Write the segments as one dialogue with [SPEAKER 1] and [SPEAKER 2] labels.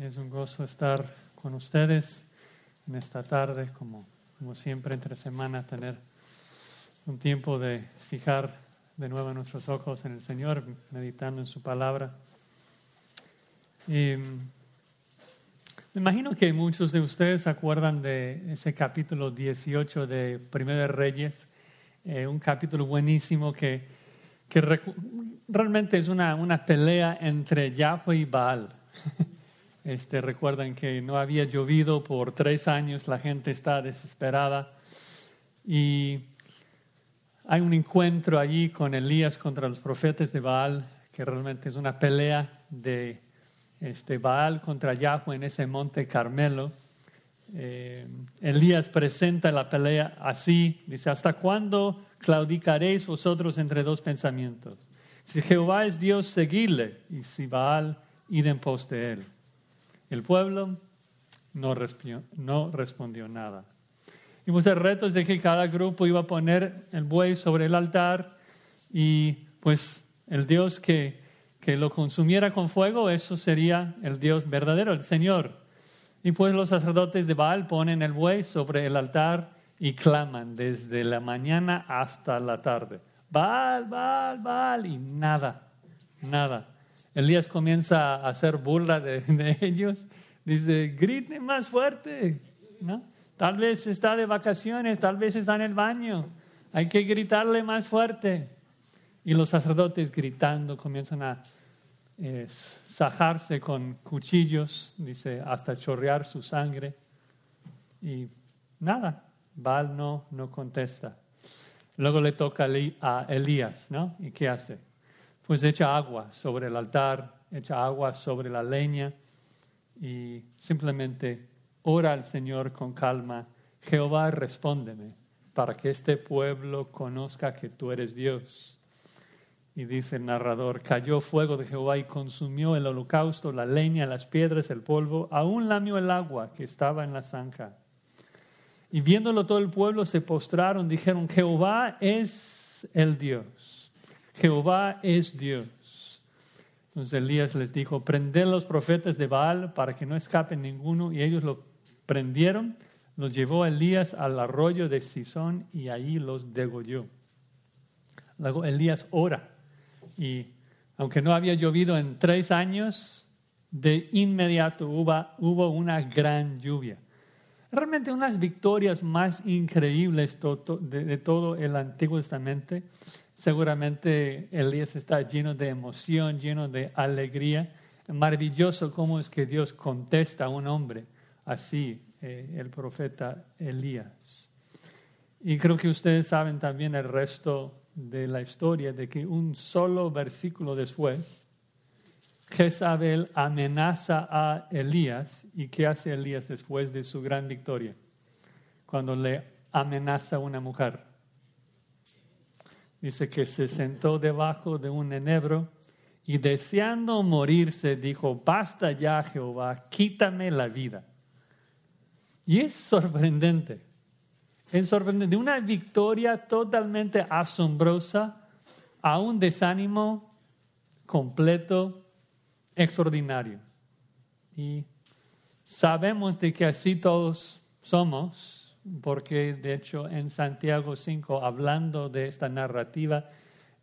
[SPEAKER 1] Es un gozo estar con ustedes en esta tarde, como, como siempre entre semana, tener un tiempo de fijar de nuevo nuestros ojos en el Señor, meditando en su palabra. Y, me imagino que muchos de ustedes se acuerdan de ese capítulo 18 de Primero de Reyes, eh, un capítulo buenísimo que, que realmente es una, una pelea entre Yahweh y Baal. Este, recuerdan que no había llovido por tres años, la gente está desesperada y hay un encuentro allí con Elías contra los profetas de Baal, que realmente es una pelea de este, Baal contra Yahweh en ese monte Carmelo. Eh, Elías presenta la pelea así, dice, ¿hasta cuándo claudicaréis vosotros entre dos pensamientos? Si Jehová es Dios, seguidle, y si Baal, id en pos de él. El pueblo no respondió, no respondió nada. Y pues el reto es de que cada grupo iba a poner el buey sobre el altar y pues el Dios que, que lo consumiera con fuego, eso sería el Dios verdadero, el Señor. Y pues los sacerdotes de Baal ponen el buey sobre el altar y claman desde la mañana hasta la tarde. Baal, Baal, Baal, y nada, nada. Elías comienza a hacer burla de, ellos. Dice, griten más fuerte. ¿no? Tal vez está de vacaciones, tal vez está en el baño. Hay que gritarle más fuerte. Y los sacerdotes gritando comienzan a eh, sajarse con cuchillos, dice, hasta chorrear su sangre. Y nada, Baal no, no contesta. Luego le toca a Elías, ¿no? ¿Y qué hace? Pues echa agua sobre el altar, echa agua sobre la leña y simplemente ora al Señor con calma. Jehová, respóndeme para que este pueblo conozca que tú eres Dios. Y dice el narrador, cayó fuego de Jehová y consumió el holocausto, la leña, las piedras, el polvo, aún lamió el agua que estaba en la zanja. Y viéndolo todo el pueblo se postraron, dijeron, Jehová es el Dios. Jehová es Dios. Entonces Elías les dijo, prended los profetas de Baal para que no escapen ninguno. Y ellos lo prendieron, los llevó Elías al arroyo de Sison y ahí los degolló. Luego Elías ora y aunque no había llovido en tres años, de inmediato hubo, hubo una gran lluvia. Realmente unas victorias más increíbles de todo el Antiguo Testamento Seguramente Elías está lleno de emoción, lleno de alegría. Maravilloso cómo es que Dios contesta a un hombre así, eh, el profeta Elías. Y creo que ustedes saben también el resto de la historia, de que un solo versículo después, Jezabel amenaza a Elías. ¿Y qué hace Elías después de su gran victoria? Cuando le amenaza a una mujer dice que se sentó debajo de un enebro y deseando morirse dijo, basta ya Jehová, quítame la vida. Y es sorprendente, es sorprendente, una victoria totalmente asombrosa a un desánimo completo, extraordinario. Y sabemos de que así todos somos, porque de hecho en Santiago 5, hablando de esta narrativa,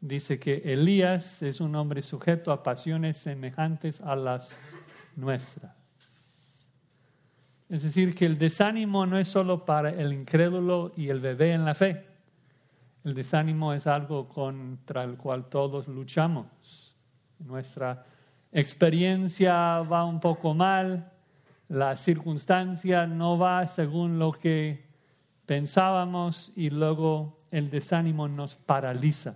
[SPEAKER 1] dice que Elías es un hombre sujeto a pasiones semejantes a las nuestras. Es decir, que el desánimo no es solo para el incrédulo y el bebé en la fe. El desánimo es algo contra el cual todos luchamos. Nuestra experiencia va un poco mal, la circunstancia no va según lo que pensábamos y luego el desánimo nos paraliza,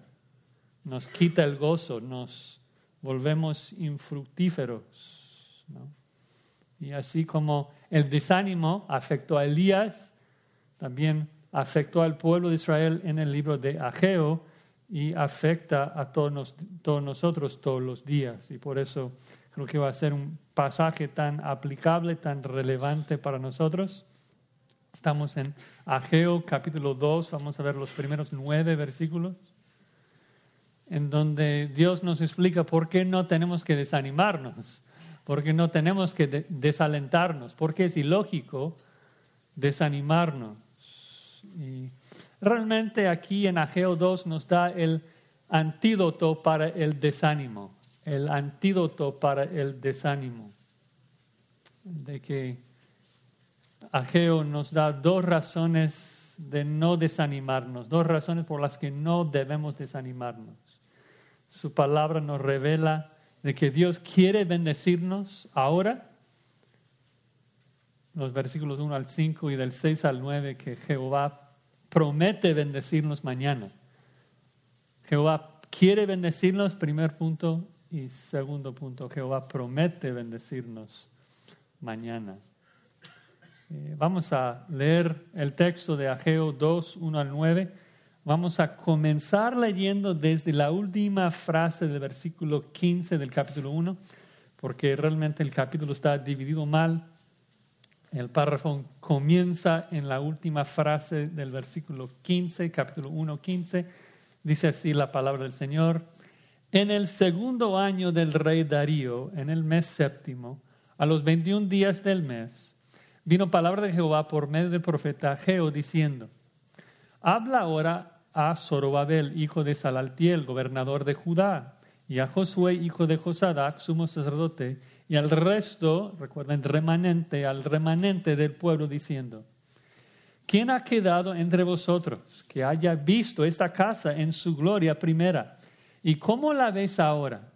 [SPEAKER 1] nos quita el gozo, nos volvemos infructíferos. Y así como el desánimo afectó a Elías, también afectó al pueblo de Israel en el libro de Ageo y afecta a todos, todos nosotros todos los días. Y por eso creo que va a ser un pasaje tan aplicable, tan relevante para nosotros. Estamos en Ageo capítulo 2, vamos a ver los primeros nueve versículos, en donde Dios nos explica por qué no tenemos que desanimarnos, porque no tenemos que desalentarnos, porque es ilógico desanimarnos. Y realmente aquí en Ageo 2 nos da el antídoto para el desánimo, el antídoto para el desánimo, de que Ageo nos da dos razones de no desanimarnos, dos razones por las que no debemos desanimarnos. Su palabra nos revela de que Dios quiere bendecirnos ahora. Los versículos 1 al 5 y del 6 al 9 que Jehová promete bendecirnos mañana. Jehová quiere bendecirnos, primer punto, y segundo punto, Jehová promete bendecirnos mañana. Eh, vamos a leer el texto de Ageo 2, 1 al 9. Vamos a comenzar leyendo desde la última frase del versículo 15 del capítulo 1, porque realmente el capítulo está dividido mal. El párrafo comienza en la última frase del versículo 15, capítulo 1, 15. Dice así la palabra del Señor. En el segundo año del rey Darío, en el mes séptimo, a los 21 días del mes, vino palabra de Jehová por medio del profeta Geo diciendo, habla ahora a Zorobabel, hijo de Salaltiel, gobernador de Judá, y a Josué, hijo de Josadac, sumo sacerdote, y al resto, recuerden, remanente, al remanente del pueblo, diciendo, ¿quién ha quedado entre vosotros que haya visto esta casa en su gloria primera? ¿Y cómo la ves ahora?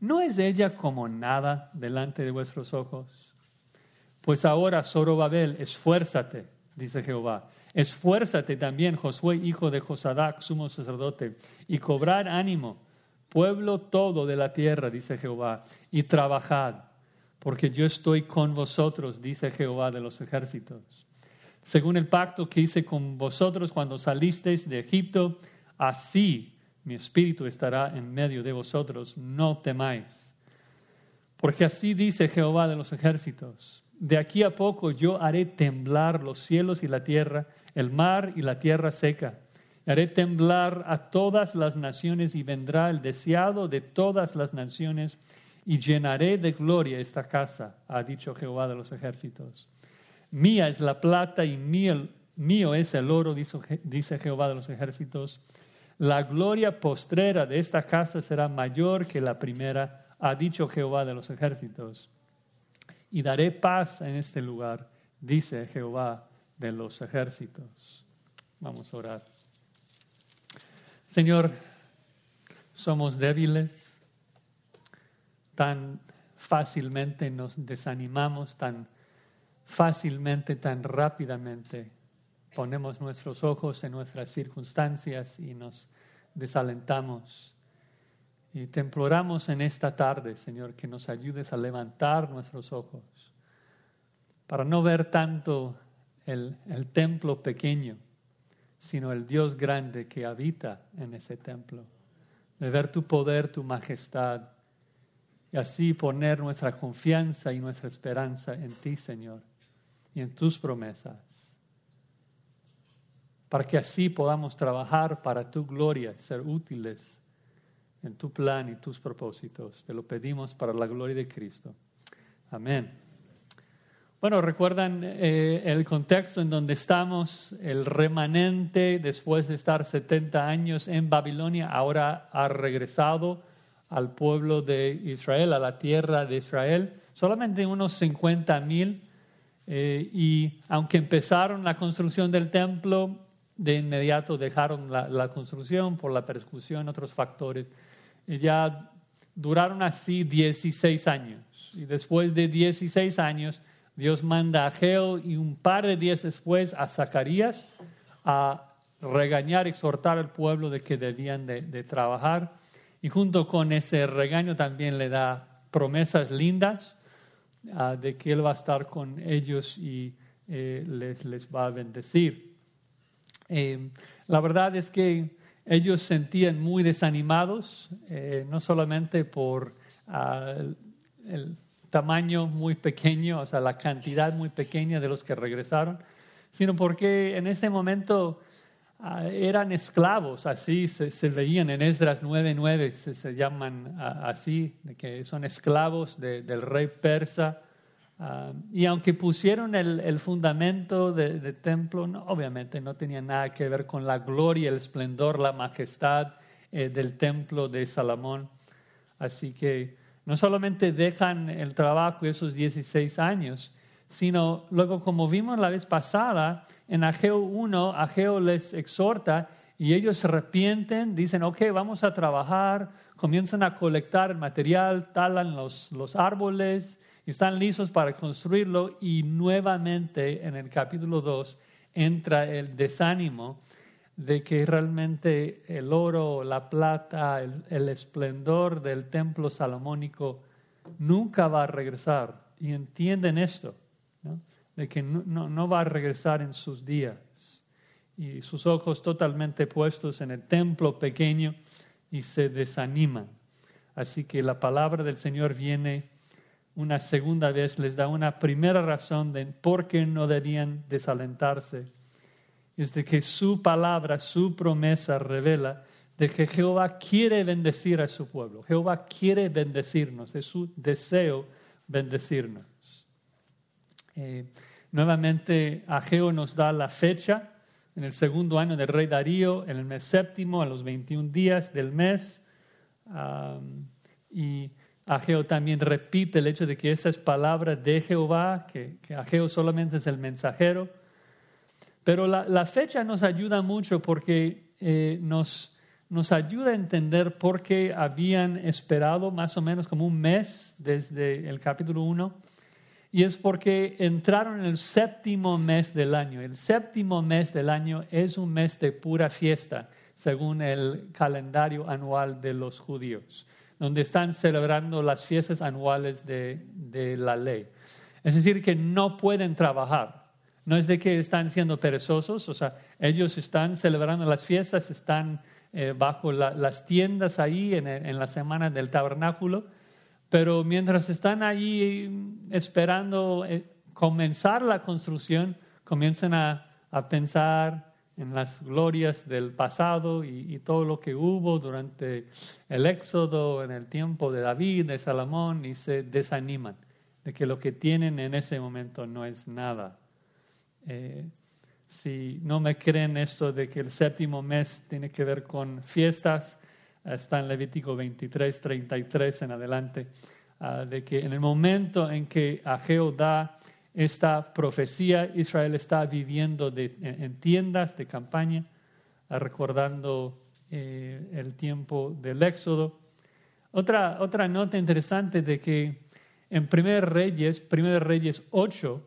[SPEAKER 1] ¿No es ella como nada delante de vuestros ojos? Pues ahora, Zorobabel, esfuérzate, dice Jehová, Esfuérzate también, Josué, hijo de Josadac, sumo sacerdote, y cobrad ánimo, pueblo todo de la tierra, dice Jehová, y trabajad, porque yo estoy con vosotros, dice Jehová de los ejércitos. Según el pacto que hice con vosotros cuando salisteis de Egipto, así mi espíritu estará en medio de vosotros, no temáis. Porque así dice Jehová de los ejércitos, de aquí a poco yo haré temblar los cielos y la tierra, el mar y la tierra seca. Haré temblar a todas las naciones y vendrá el deseado de todas las naciones y llenaré de gloria esta casa, ha dicho Jehová de los ejércitos. Mía es la plata y mío, mío es el oro, dice Jehová de los ejércitos. La gloria postrera de esta casa será mayor que la primera, ha dicho Jehová de los ejércitos. Y daré paz en este lugar, dice Jehová de los ejércitos. Vamos a orar. Señor, somos débiles, tan fácilmente nos desanimamos, tan fácilmente, tan rápidamente ponemos nuestros ojos en nuestras circunstancias y nos desalentamos. Y te imploramos en esta tarde, Señor, que nos ayudes a levantar nuestros ojos para no ver tanto el, templo pequeño, sino el Dios grande que habita en ese templo. De ver tu poder, tu majestad, y así poner nuestra confianza y nuestra esperanza en ti, Señor, y en tus promesas, para que así podamos trabajar para tu gloria, ser útiles en tu plan y tus propósitos. Te lo pedimos para la gloria de Cristo. Amén. Bueno, recuerdan eh, el contexto en donde estamos, el remanente después de estar 70 años en Babilonia, ahora ha regresado al pueblo de Israel, a la tierra de Israel, solamente unos 50 mil, eh, y aunque empezaron la construcción del templo, de inmediato dejaron la, construcción por la persecución, otros factores, ya duraron así 16 años, y después de 16 años, Dios manda a Geo y un par de días después a Zacarías a regañar, exhortar al pueblo de que debían de, trabajar. Y junto con ese regaño también le da promesas lindas ah, de que Él va a estar con ellos y eh, les, les, va a bendecir. Eh, la verdad es que ellos sentían muy desanimados, eh, no solamente por ah, el, tamaño muy pequeño, o sea, la cantidad muy pequeña de los que regresaron, sino porque en ese momento ah, eran esclavos, así se, veían en Esdras 9.9, se, se llaman ah, así, de que son esclavos del rey persa. Ah, y aunque pusieron el, fundamento del templo, obviamente no tenía nada que ver con la gloria, el esplendor, la majestad eh, del templo de Salomón. Así que no solamente dejan el trabajo esos 16 años, sino luego, como vimos la vez pasada, en Ageo 1, Ageo les exhorta y ellos se arrepienten, dicen, ok, vamos a trabajar, comienzan a colectar material, talan los, los árboles están listos para construirlo y nuevamente en el capítulo 2 entra el desánimo de que realmente el oro, la plata, el, esplendor del templo salomónico nunca va a regresar. Y entienden esto, de que no, no, va a regresar en sus días. Y sus ojos totalmente puestos en el templo pequeño y se desaniman. Así que la palabra del Señor viene una segunda vez, les da una primera razón de por qué no debían desalentarse es de que su palabra, su promesa revela de que Jehová quiere bendecir a su pueblo. Jehová quiere bendecirnos, es su deseo bendecirnos. Eh, nuevamente, Ageo nos da la fecha en el segundo año del rey Darío, en el mes séptimo, a los 21 días del mes. y Ageo también repite el hecho de que esa es palabra de Jehová, que, que Ageo solamente es el mensajero pero la, fecha nos ayuda mucho porque eh, nos, nos ayuda a entender por qué habían esperado más o menos como un mes desde el capítulo 1. Y es porque entraron en el séptimo mes del año. El séptimo mes del año es un mes de pura fiesta, según el calendario anual de los judíos, donde están celebrando las fiestas anuales de, de la ley. Es decir, que no pueden trabajar no es de que están siendo perezosos, o sea, ellos están celebrando las fiestas, están eh, bajo las tiendas ahí en, la semana del tabernáculo, pero mientras están ahí esperando eh, comenzar la construcción, comienzan a, pensar en las glorias del pasado y, todo lo que hubo durante el éxodo, en el tiempo de David, de Salomón, y se desaniman de que lo que tienen en ese momento no es nada. Eh, si no me creen esto de que el séptimo mes tiene que ver con fiestas, está en Levítico 23, 33 en adelante, ah, de que en el momento en que Ageo da esta profecía, Israel está viviendo en, tiendas de campaña, ah, recordando eh, el tiempo del Éxodo. Otra, otra nota interesante de que en 1 Reyes, 1 Reyes 8,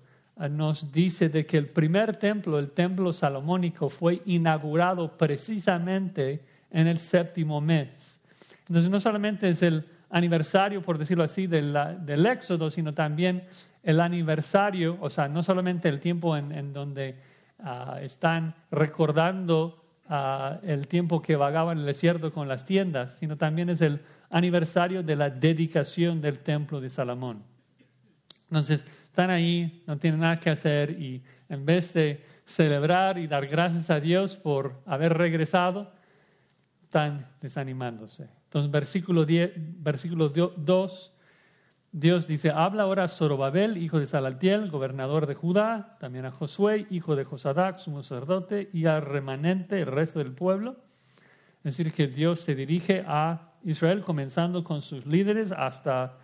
[SPEAKER 1] nos dice de que el primer templo, el templo salomónico, fue inaugurado precisamente en el séptimo mes. Entonces no solamente es el aniversario, por decirlo así, del, del éxodo, sino también el aniversario, o sea, no solamente el tiempo en, donde ah, están recordando ah, el tiempo que vagaban en el desierto con las tiendas, sino también es el aniversario de la dedicación del templo de Salomón. Entonces, están ahí, no tienen nada que hacer y en vez de celebrar y dar gracias a Dios por haber regresado, están desanimándose. Entonces, versículo, 10, versículo 2, Dios dice, habla ahora a Zorobabel, hijo de Salaltiel, gobernador de Judá, también a Josué, hijo de Josadac, su sacerdote, y al remanente, el resto del pueblo. Es decir, que Dios se dirige a Israel, comenzando con sus líderes hasta,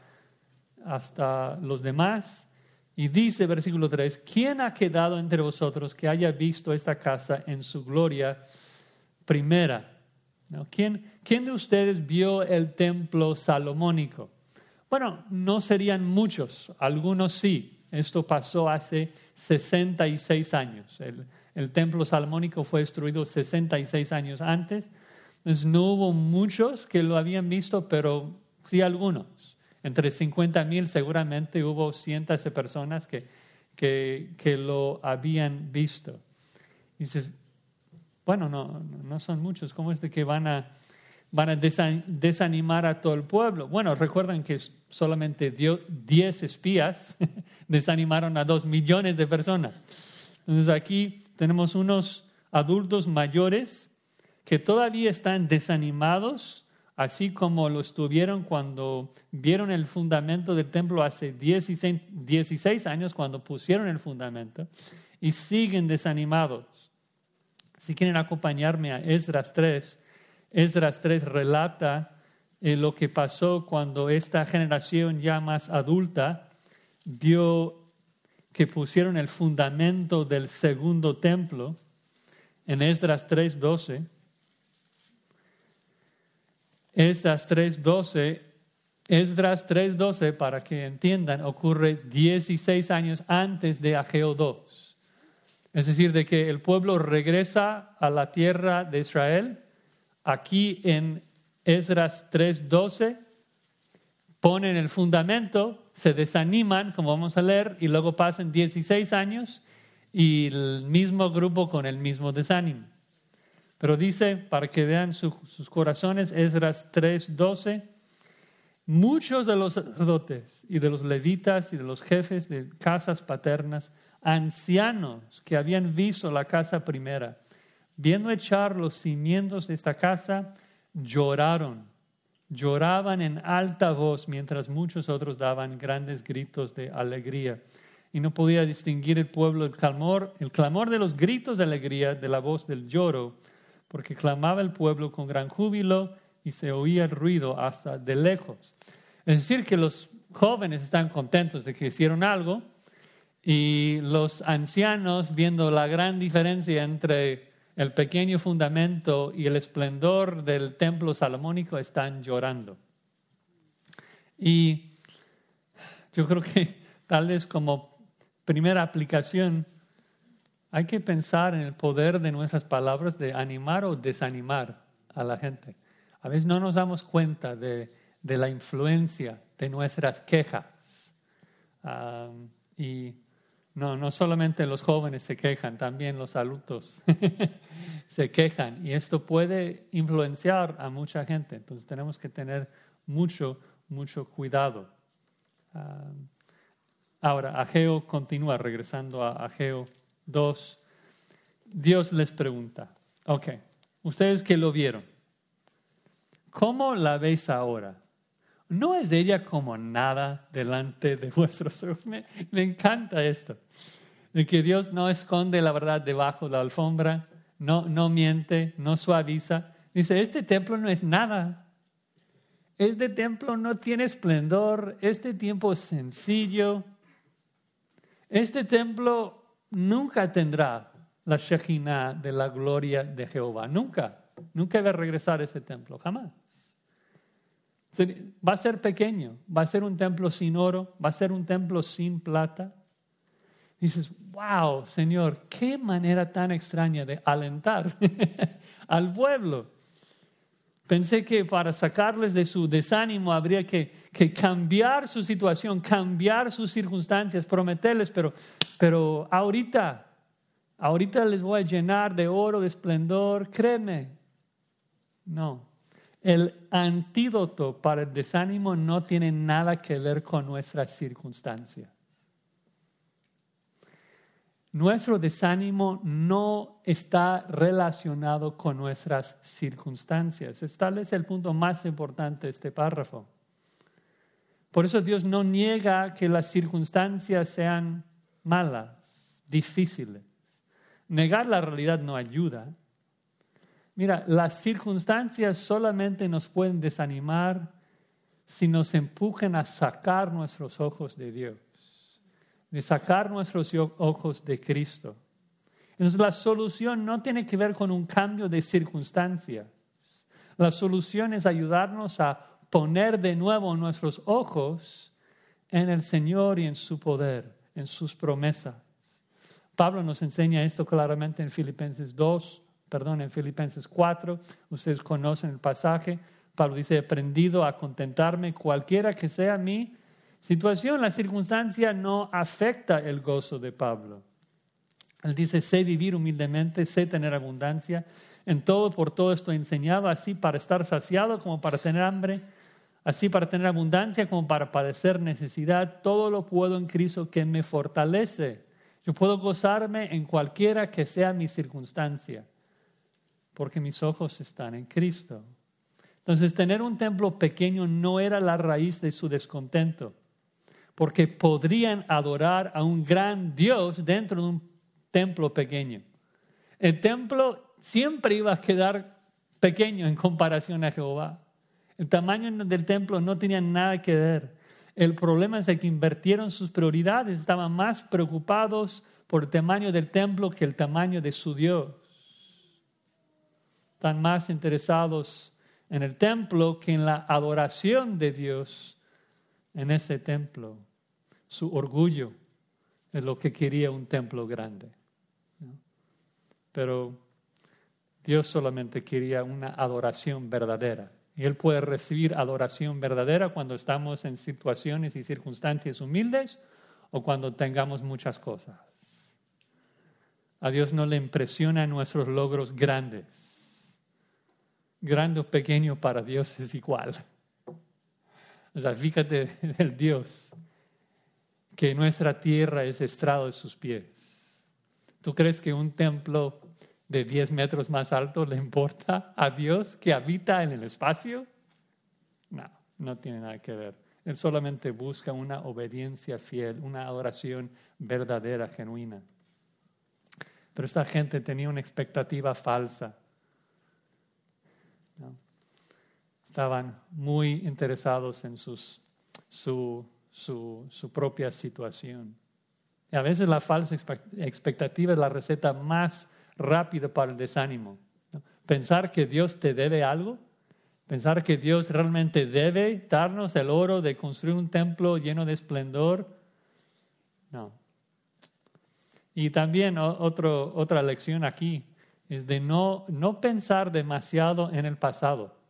[SPEAKER 1] hasta los demás. Y dice versículo 3, ¿quién ha quedado entre vosotros que haya visto esta casa en su gloria primera? ¿Quién, ¿Quién de ustedes vio el templo salomónico? Bueno, no serían muchos, algunos sí. Esto pasó hace 66 años. El, templo salomónico fue destruido 66 años antes. Entonces no hubo muchos que lo habían visto, pero sí algunos. Entre 50 mil seguramente hubo cientos de personas que, que, lo habían visto. Y dices, bueno, no, no son muchos, ¿cómo es de que van a, van a desanimar a todo el pueblo? Bueno, recuerden que solamente 10 espías desanimaron a dos millones de personas. Entonces aquí tenemos unos adultos mayores que todavía están desanimados, así como lo estuvieron cuando vieron el fundamento del templo hace 16, 16 años, cuando pusieron el fundamento, y siguen desanimados. Si quieren acompañarme a Esdras 3, Esdras 3 relata eh, lo que pasó cuando esta generación ya más adulta vio que pusieron el fundamento del segundo templo en Esdras 3.12. Esdras 3.12, Esdras 3.12, para que entiendan, ocurre 16 años antes de Ageo 2. Es decir, de que el pueblo regresa a la tierra de Israel. Aquí en Esdras 3.12 ponen el fundamento, se desaniman, como vamos a leer, y luego pasan 16 años y el mismo grupo con el mismo desánimo. Pero dice, para que vean sus corazones, Esdras 3:12, muchos de los sacerdotes y de los levitas y de los jefes de casas paternas, ancianos que habían visto la casa primera, viendo echar los cimientos de esta casa, lloraron, lloraban en alta voz mientras muchos otros daban grandes gritos de alegría y no podía distinguir el pueblo el clamor, el clamor de los gritos de alegría de la voz del lloro, porque clamaba el pueblo con gran júbilo y se oía el ruido hasta de lejos. Es decir, que los jóvenes están contentos de que hicieron algo y los ancianos, viendo la gran diferencia entre el pequeño fundamento y el esplendor del templo salomónico, están llorando. Y yo creo que tal vez como primera aplicación, hay que pensar en el poder de nuestras palabras de animar o desanimar a la gente. A veces no nos damos cuenta de, la influencia de nuestras quejas. y no, no solamente los jóvenes se quejan, también los adultos se quejan. Y esto puede influenciar a mucha gente. Entonces tenemos que tener mucho, mucho cuidado. Ahora, Ageo continúa, regresando a Ageo 2. Dios les pregunta, ok, ustedes que lo vieron, ¿cómo la veis ahora? ¿No es ella como nada delante de vuestros ojos? Me, encanta esto, de que Dios no esconde la verdad debajo de la alfombra, no, no miente, no suaviza. Dice, este templo no es nada. Este templo no tiene esplendor, este tiempo es sencillo, este templo nunca tendrá la Shekinah de la gloria de Jehová. Nunca. Nunca va a regresar a ese templo. Jamás. Va a ser pequeño. Va a ser un templo sin oro. Va a ser un templo sin plata. Dices, wow, Señor, qué manera tan extraña de alentar al pueblo. Pensé que para sacarles de su desánimo habría que, cambiar su situación, cambiar sus circunstancias, prometerles, pero, pero ahorita, ahorita les voy a llenar de oro, de esplendor, créeme. No, el antídoto para el desánimo no tiene nada que ver con nuestras circunstancias. Nuestro desánimo no está relacionado con nuestras circunstancias. Es tal vez el punto más importante de este párrafo. Por eso Dios no niega que las circunstancias sean malas, difíciles. Negar la realidad no ayuda. Mira, las circunstancias solamente nos pueden desanimar si nos empujan a sacar nuestros ojos de Dios de sacar nuestros ojos de Cristo. Entonces la solución no tiene que ver con un cambio de circunstancias. La solución es ayudarnos a poner de nuevo nuestros ojos en el Señor y en su poder, en sus promesas. Pablo nos enseña esto claramente en Filipenses 2, perdón, en Filipenses 4. Ustedes conocen el pasaje. Pablo dice, he aprendido a contentarme cualquiera que sea mi situación, la circunstancia no afecta el gozo de Pablo. Él dice, sé vivir humildemente, sé tener abundancia. En todo, por todo esto enseñado, así para estar saciado como para tener hambre, así para tener abundancia como para padecer necesidad. Todo lo puedo en Cristo que me fortalece. Yo puedo gozarme en cualquiera que sea mi circunstancia, porque mis ojos están en Cristo. Entonces, tener un templo pequeño no era la raíz de su descontento, porque podrían adorar a un gran Dios dentro de un templo pequeño. El templo siempre iba a quedar pequeño en comparación a Jehová. El tamaño del templo no tenía nada que ver. El problema es que invirtieron sus prioridades, estaban más preocupados por el tamaño del templo que el tamaño de su Dios. Están más interesados en el templo que en la adoración de Dios en ese templo. Su orgullo es lo que quería un templo grande. Pero Dios solamente quería una adoración verdadera. Y Él puede recibir adoración verdadera cuando estamos en situaciones y circunstancias humildes o cuando tengamos muchas cosas. A Dios no le impresionan nuestros logros grandes. Grande o pequeño para Dios es igual. O sea, fíjate el Dios que nuestra tierra es estrado de sus pies. ¿Tú crees que un templo de 10 metros más alto le importa a Dios que habita en el espacio? No, no tiene nada que ver. Él solamente busca una obediencia fiel, una adoración verdadera, genuina. Pero esta gente tenía una expectativa falsa. Estaban muy interesados en sus, su, su, su propia situación. Y a veces la falsa expectativa es la receta más rápido para el desánimo. Pensar que Dios te debe algo, pensar que Dios realmente debe darnos el oro de construir un templo lleno de esplendor. No. Y también otro, otra lección aquí es de no, no pensar demasiado en el pasado.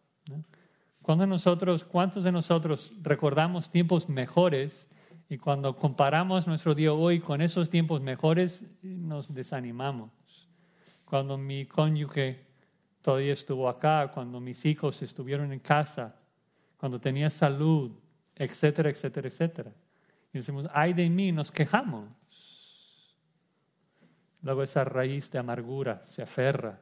[SPEAKER 1] Cuando nosotros, ¿Cuántos de nosotros recordamos tiempos mejores y cuando comparamos nuestro día hoy con esos tiempos mejores nos desanimamos? cuando mi cónyuge todavía estuvo acá, cuando mis hijos estuvieron en casa, cuando tenía salud, etcétera, etcétera, etcétera. Y decimos, ay de mí, nos quejamos. Luego esa raíz de amargura se aferra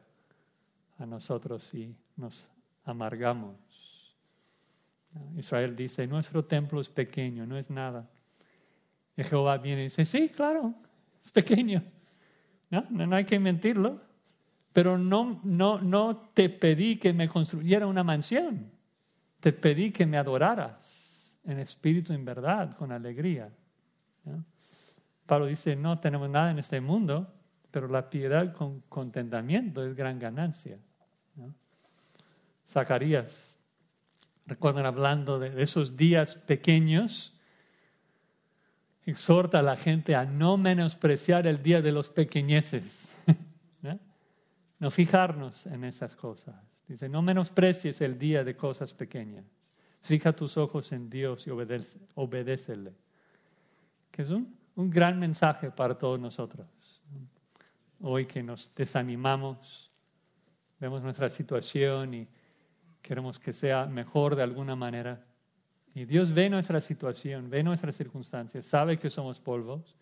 [SPEAKER 1] a nosotros y nos amargamos. Israel dice, nuestro templo es pequeño, no es nada. Y Jehová viene y dice, sí, claro, es pequeño. No, no hay que mentirlo pero no, no, no te pedí que me construyera una mansión, te pedí que me adoraras en espíritu en verdad, con alegría. Pablo dice, no tenemos nada en este mundo, pero la piedad con contentamiento es gran ganancia. Zacarías, recuerdan hablando de esos días pequeños, exhorta a la gente a no menospreciar el día de los pequeñeces no fijarnos en esas cosas. Dice, no menosprecies el día de cosas pequeñas. Fija tus ojos en Dios y obedécele. Que es un, un gran mensaje para todos nosotros. Hoy que nos desanimamos, vemos nuestra situación y queremos que sea mejor de alguna manera. Y Dios ve nuestra situación, ve nuestras circunstancias, sabe que somos polvos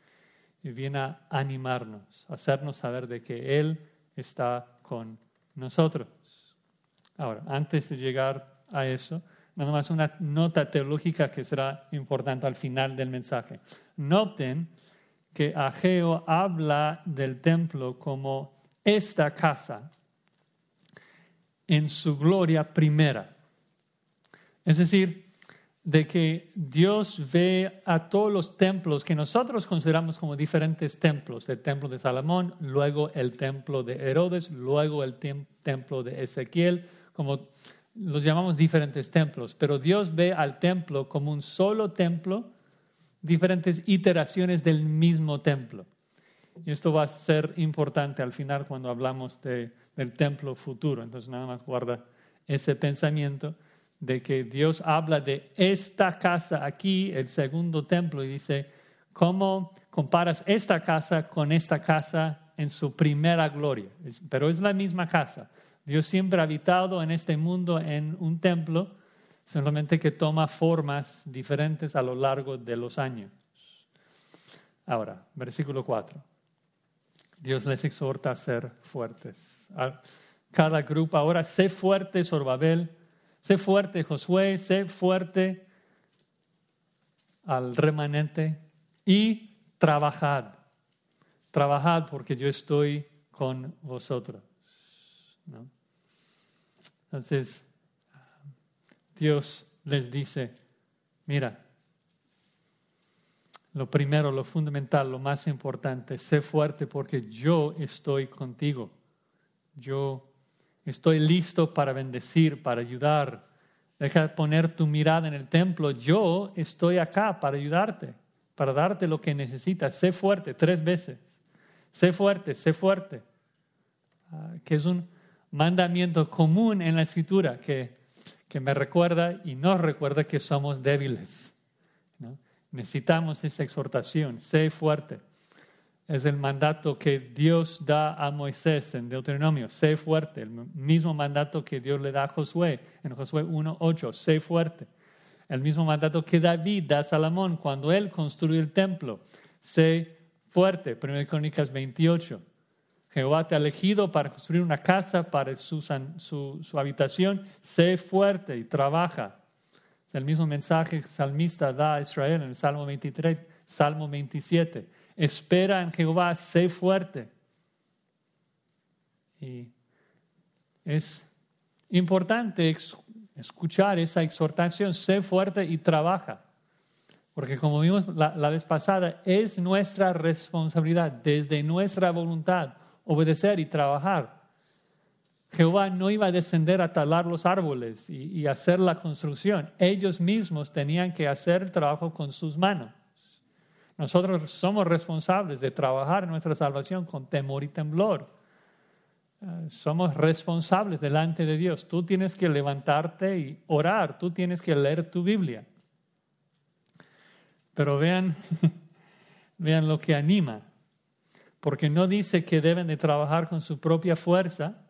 [SPEAKER 1] y viene a animarnos, a hacernos saber de que Él está con nosotros. Ahora, antes de llegar a eso, nada más una nota teológica que será importante al final del mensaje. Noten que Ageo habla del templo como esta casa en su gloria primera. Es decir, de que Dios ve a todos los templos que nosotros consideramos como diferentes templos, el templo de Salomón, luego el templo de Herodes, luego el templo de Ezequiel, como los llamamos diferentes templos, pero Dios ve al templo como un solo templo, diferentes iteraciones del mismo templo. Y esto va a ser importante al final cuando hablamos de, del templo futuro, entonces nada más guarda ese pensamiento de que Dios habla de esta casa aquí, el segundo templo, y dice, ¿cómo comparas esta casa con esta casa en su primera gloria? Pero es la misma casa. Dios siempre ha habitado en este mundo en un templo, solamente que toma formas diferentes a lo largo de los años. Ahora, versículo 4. Dios les exhorta a ser fuertes. Cada grupo ahora, sé fuerte, Sorbabel, sé fuerte, Josué, sé fuerte al remanente y trabajad. Trabajad porque yo estoy con vosotros. Entonces, Dios les dice, mira, lo primero, lo fundamental, lo más importante, sé fuerte porque yo estoy contigo. Yo estoy listo para bendecir, para ayudar. Deja de poner tu mirada en el templo. Yo estoy acá para ayudarte, para darte lo que necesitas. Sé fuerte tres veces. Sé fuerte, sé fuerte. Ah, que es un mandamiento común en la escritura que, que me recuerda y nos recuerda que somos débiles. Necesitamos esa exhortación, sé fuerte. Es el mandato que Dios da a Moisés en Deuteronomio, sé fuerte. El mismo mandato que Dios le da a Josué en Josué 1.8, sé fuerte. El mismo mandato que David da a Salomón cuando él construye el templo, sé fuerte. 1 Crónicas 28. Jehová te ha elegido para construir una casa para su, su, su habitación, sé fuerte y trabaja. El mismo mensaje que el salmista da a Israel en el Salmo 23, Salmo 27. Espera en Jehová, sé fuerte. Y es importante escuchar esa exhortación, sé fuerte y trabaja. Porque como vimos la, la, vez pasada, es nuestra responsabilidad, desde nuestra voluntad, obedecer y trabajar. Jehová no iba a descender a talar los árboles y, hacer la construcción. Ellos mismos tenían que hacer el trabajo con sus manos. Nosotros somos responsables de trabajar en nuestra salvación con temor y temblor. Eh, somos responsables delante de Dios. Tú tienes que levantarte y orar. Tú tienes que leer tu Biblia. Pero vean, vean lo que anima. Porque no dice que deben de trabajar con su propia fuerza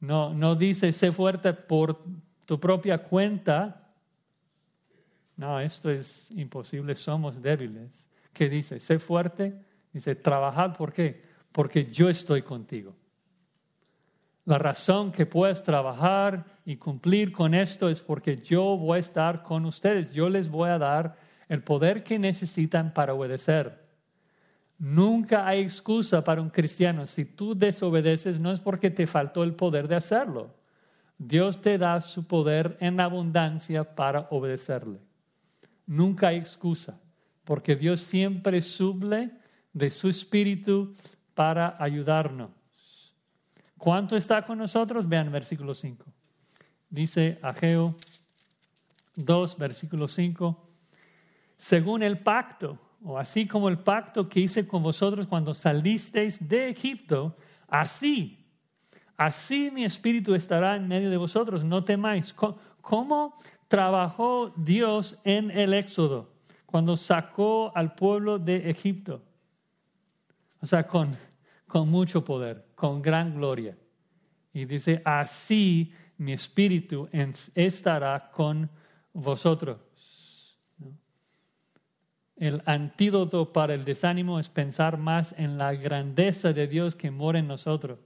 [SPEAKER 1] no, no dice sé fuerte por tu propia cuenta. No, esto es imposible, somos débiles. ¿Qué dice? Sé fuerte. Dice, trabajad, ¿por qué? Porque yo estoy contigo. La razón que puedes trabajar y cumplir con esto es porque yo voy a estar con ustedes. Yo les voy a dar el poder que necesitan para obedecer. Nunca hay excusa para un cristiano. Si tú desobedeces, no es porque te faltó el poder de hacerlo. Dios te da su poder en abundancia para obedecerle. Nunca hay excusa, porque Dios siempre suble de su espíritu para ayudarnos. ¿Cuánto está con nosotros? Vean versículo 5. Dice Ageo 2, versículo 5. Según el pacto o así como el pacto que hice con vosotros cuando salisteis de Egipto, así, así mi espíritu estará en medio de vosotros, no temáis. ¿Cómo trabajó Dios en el Éxodo cuando sacó al pueblo de Egipto? O sea, con, con mucho poder, con gran gloria. Y dice, así mi espíritu estará con vosotros. El antídoto para el desánimo es pensar más en la grandeza de Dios que mora en nosotros,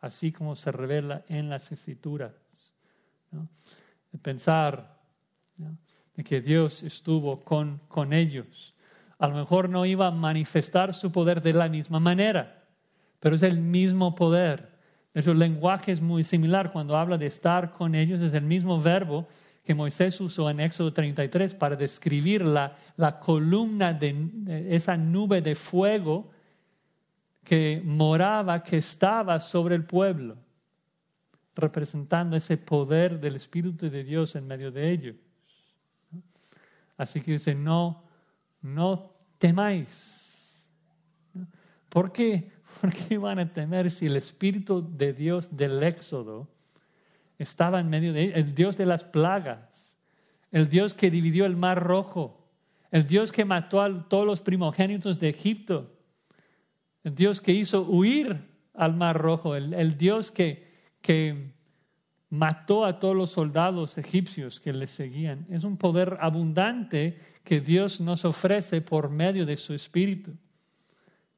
[SPEAKER 1] así como se revela en las escrituras. pensar de que Dios estuvo con, con ellos. A lo mejor no iba a manifestar su poder de la misma manera, pero es el mismo poder. El lenguaje es muy similar cuando habla de estar con ellos, es el mismo verbo que Moisés usó en Éxodo 33 para describir la, columna de, esa nube de fuego que moraba, que estaba sobre el pueblo, representando ese poder del Espíritu de Dios en medio de ellos. Así que dice, no, no temáis. ¿Por qué? ¿Por qué van a temer si el Espíritu de Dios del Éxodo estaba en medio de el Dios de las plagas, el Dios que dividió el mar rojo, el Dios que mató a todos los primogénitos de Egipto, el Dios que hizo huir al mar rojo, el, Dios que, que mató a todos los soldados egipcios que le seguían. Es un poder abundante que Dios nos ofrece por medio de su Espíritu.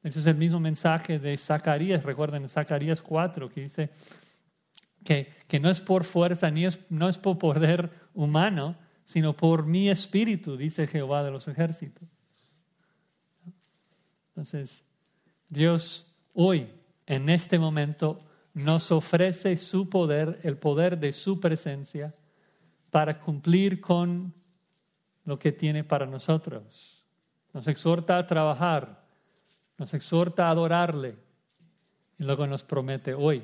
[SPEAKER 1] Ese es el mismo mensaje de Zacarías, recuerden en Zacarías 4, que dice que, que no es por fuerza ni es, no es por poder humano, sino por mi espíritu, dice Jehová de los ejércitos. Entonces, Dios hoy, en este momento, nos ofrece su poder, el poder de su presencia, para cumplir con lo que tiene para nosotros. Nos exhorta a trabajar, nos exhorta a adorarle y luego nos promete hoy,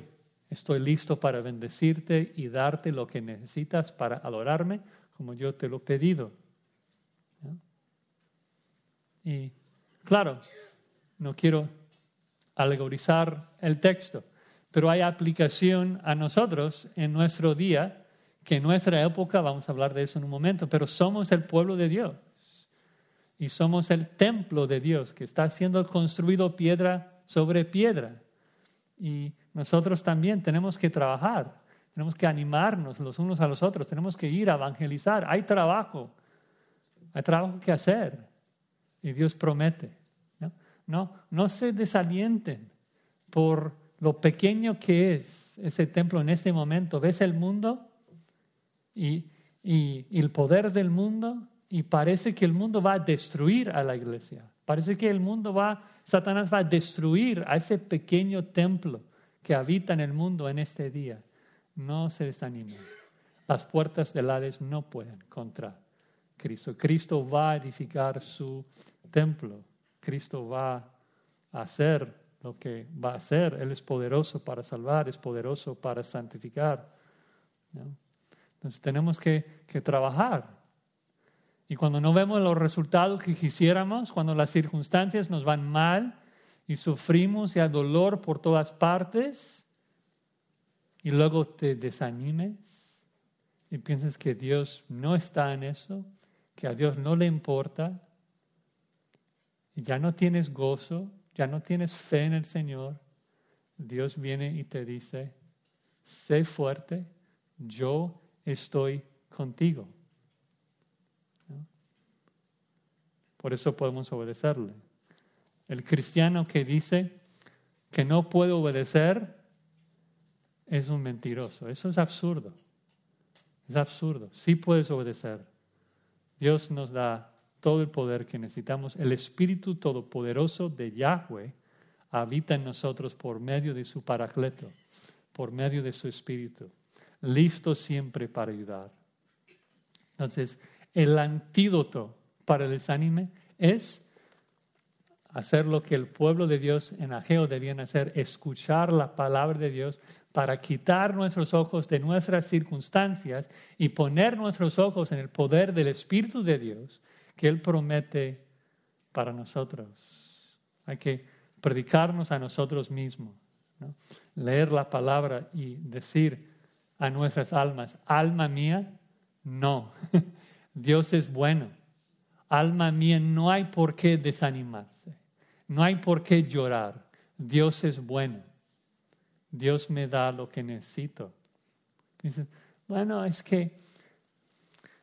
[SPEAKER 1] estoy listo para bendecirte y darte lo que necesitas para adorarme como yo te lo he pedido. Y claro, no quiero alegorizar el texto, pero hay aplicación a nosotros en nuestro día, que en nuestra época, vamos a hablar de eso en un momento, pero somos el pueblo de Dios y somos el templo de Dios que está siendo construido piedra sobre piedra. Y nosotros también tenemos que trabajar tenemos que animarnos los unos a los otros, tenemos que ir a evangelizar. Hay trabajo, hay trabajo que hacer. Y Dios promete. No, no, se desalienten por lo pequeño que es ese templo en este momento. Ves el mundo y, y, el poder del mundo y parece que el mundo va a destruir a la iglesia. Parece que el mundo va, Satanás va a destruir a ese pequeño templo que habita en el mundo en este día no se desanimen. Las puertas del Hades no pueden contra Cristo. Cristo va a edificar su templo. Cristo va a hacer lo que va a hacer. Él es poderoso para salvar, es poderoso para santificar. Entonces tenemos que, que trabajar. Y cuando no vemos los resultados que quisiéramos, cuando las circunstancias nos van mal y sufrimos y hay dolor por todas partes, y luego te desanimes y pienses que Dios no está en eso, que a Dios no le importa, y ya no tienes gozo, ya no tienes fe en el Señor, Dios viene y te dice, sé fuerte, yo estoy contigo. Por eso podemos obedecerle. El cristiano que dice que no puede obedecer es un mentiroso. Eso es absurdo. Es absurdo. Sí puedes obedecer. Dios nos da todo el poder que necesitamos. El Espíritu Todopoderoso de Yahweh habita en nosotros por medio de su paracleto, por medio de su Espíritu, listo siempre para ayudar. Entonces, el antídoto para el desánime es hacer lo que el pueblo de Dios en Ageo debían hacer, escuchar la palabra de Dios para quitar nuestros ojos de nuestras circunstancias y poner nuestros ojos en el poder del Espíritu de Dios que Él promete para nosotros. Hay que predicarnos a nosotros mismos, leer la palabra y decir a nuestras almas, alma mía, no, Dios es bueno. Alma mía, no hay por qué desanimarse, no hay por qué llorar. Dios es bueno. Dios me da lo que necesito. Dices, bueno, es que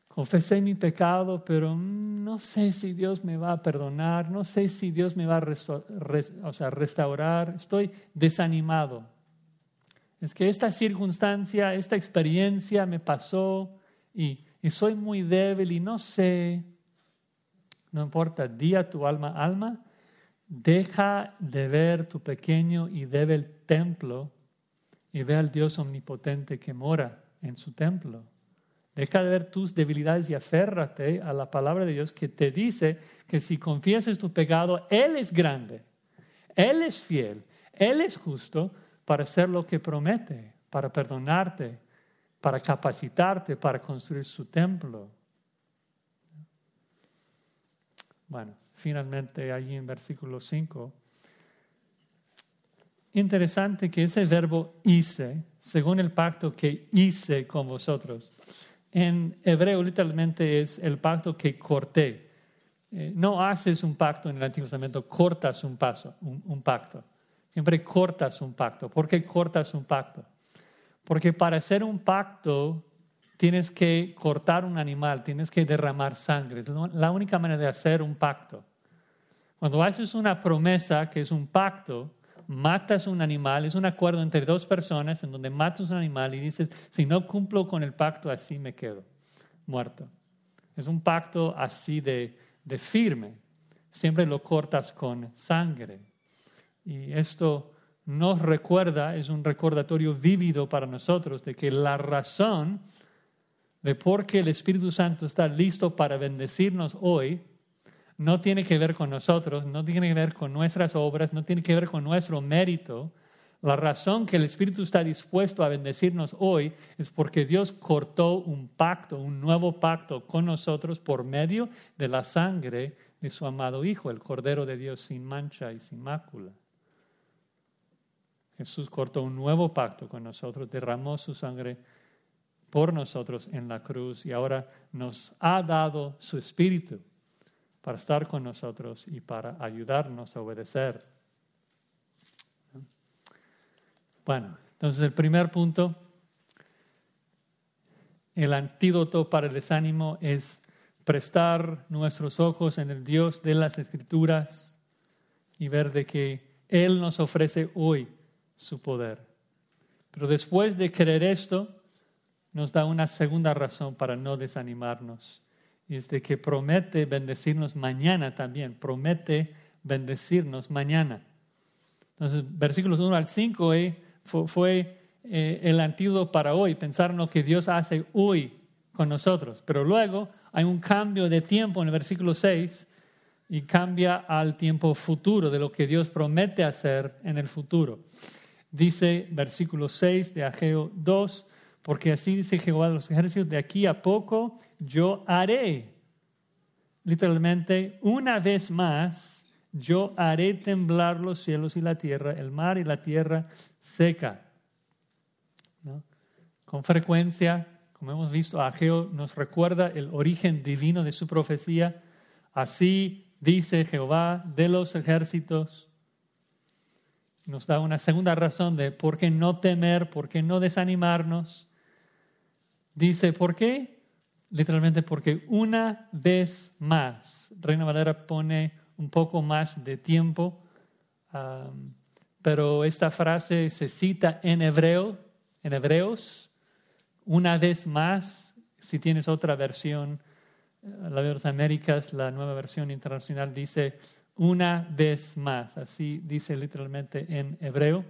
[SPEAKER 1] confesé mi pecado, pero no sé si Dios me va a perdonar, no sé si Dios me va a restaurar, estoy desanimado. Es que esta circunstancia, esta experiencia me pasó y, soy muy débil y no sé. No importa, di a tu alma, alma, deja de ver tu pequeño y débil templo y ve al Dios omnipotente que mora en su templo. Deja de ver tus debilidades y aférrate a la palabra de Dios que te dice que si confiesas tu pecado, Él es grande, Él es fiel, Él es justo para hacer lo que promete, para perdonarte, para capacitarte, para construir su templo. Bueno, finalmente allí en versículo 5 interesante que ese verbo hice, según el pacto que hice con vosotros, en hebreo literalmente es el pacto que corté. Eh, no haces un pacto en el Antiguo Testamento, cortas un, paso, un, pacto. Siempre cortas un pacto. ¿Por qué cortas un pacto? Porque para hacer un pacto tienes que cortar un animal, tienes que derramar sangre. Es la única manera de hacer un pacto. Cuando haces una promesa, que es un pacto, matas un animal, es un acuerdo entre dos personas en donde matas un animal y dices, si no cumplo con el pacto, así me quedo muerto. Es un pacto así de, de firme. Siempre lo cortas con sangre. Y esto nos recuerda, es un recordatorio vívido para nosotros de que la razón de por qué el Espíritu Santo está listo para bendecirnos hoy no tiene que ver con nosotros, no tiene que ver con nuestras obras, no tiene que ver con nuestro mérito. La razón que el Espíritu está dispuesto a bendecirnos hoy es porque Dios cortó un pacto, un nuevo pacto con nosotros por medio de la sangre de su amado Hijo, el Cordero de Dios sin mancha y sin mácula. Jesús cortó un nuevo pacto con nosotros, derramó su sangre por nosotros en la cruz y ahora nos ha dado su Espíritu para estar con nosotros y para ayudarnos a obedecer. Bueno, entonces el primer punto, el antídoto para el desánimo es prestar nuestros ojos en el Dios de las Escrituras y ver de que Él nos ofrece hoy su poder. Pero después de creer esto, nos da una segunda razón para no desanimarnos es de que promete bendecirnos mañana también, promete bendecirnos mañana. Entonces, versículos 1 al 5 eh, fue, eh, el antídoto para hoy, pensar en lo que Dios hace hoy con nosotros. Pero luego hay un cambio de tiempo en el versículo 6 y cambia al tiempo futuro, de lo que Dios promete hacer en el futuro. Dice versículo 6 de Ageo 2, porque así dice Jehová de los ejércitos, de aquí a poco yo haré, literalmente, una vez más, yo haré temblar los cielos y la tierra, el mar y la tierra seca. Con frecuencia, como hemos visto, Ageo nos recuerda el origen divino de su profecía. Así dice Jehová de los ejércitos. Nos da una segunda razón de por qué no temer, por qué no desanimarnos. Dice, ¿por qué? Literalmente porque una vez más, Reina Valera pone un poco más de tiempo, pero esta frase se cita en hebreo, en hebreos, una vez más, si tienes otra versión, eh, la de las Américas, la nueva versión internacional dice una vez más, así dice literalmente en hebreo.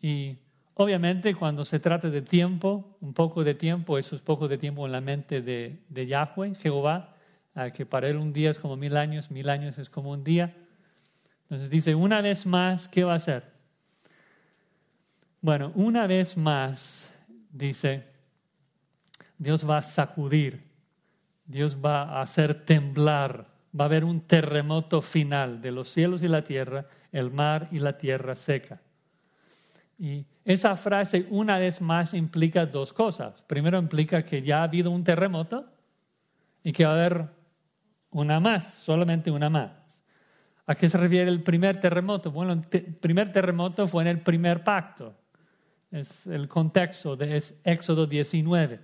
[SPEAKER 1] Y Obviamente, cuando se trata de tiempo, un poco de tiempo, eso es poco de tiempo en la mente de, Yahweh, Jehová, que para él un día es como mil años, mil años es como un día. Entonces dice, una vez más, ¿qué va a hacer? Bueno, una vez más, dice, Dios va a sacudir, Dios va a hacer temblar, va a haber un terremoto final de los cielos y la tierra, el mar y la tierra seca. Y esa frase una vez más implica dos cosas. Primero implica que ya ha habido un terremoto y que va a haber una más, solamente una más. ¿A qué se refiere el primer terremoto? Bueno, el primer terremoto fue en el primer pacto. Es el contexto de Éxodo 19.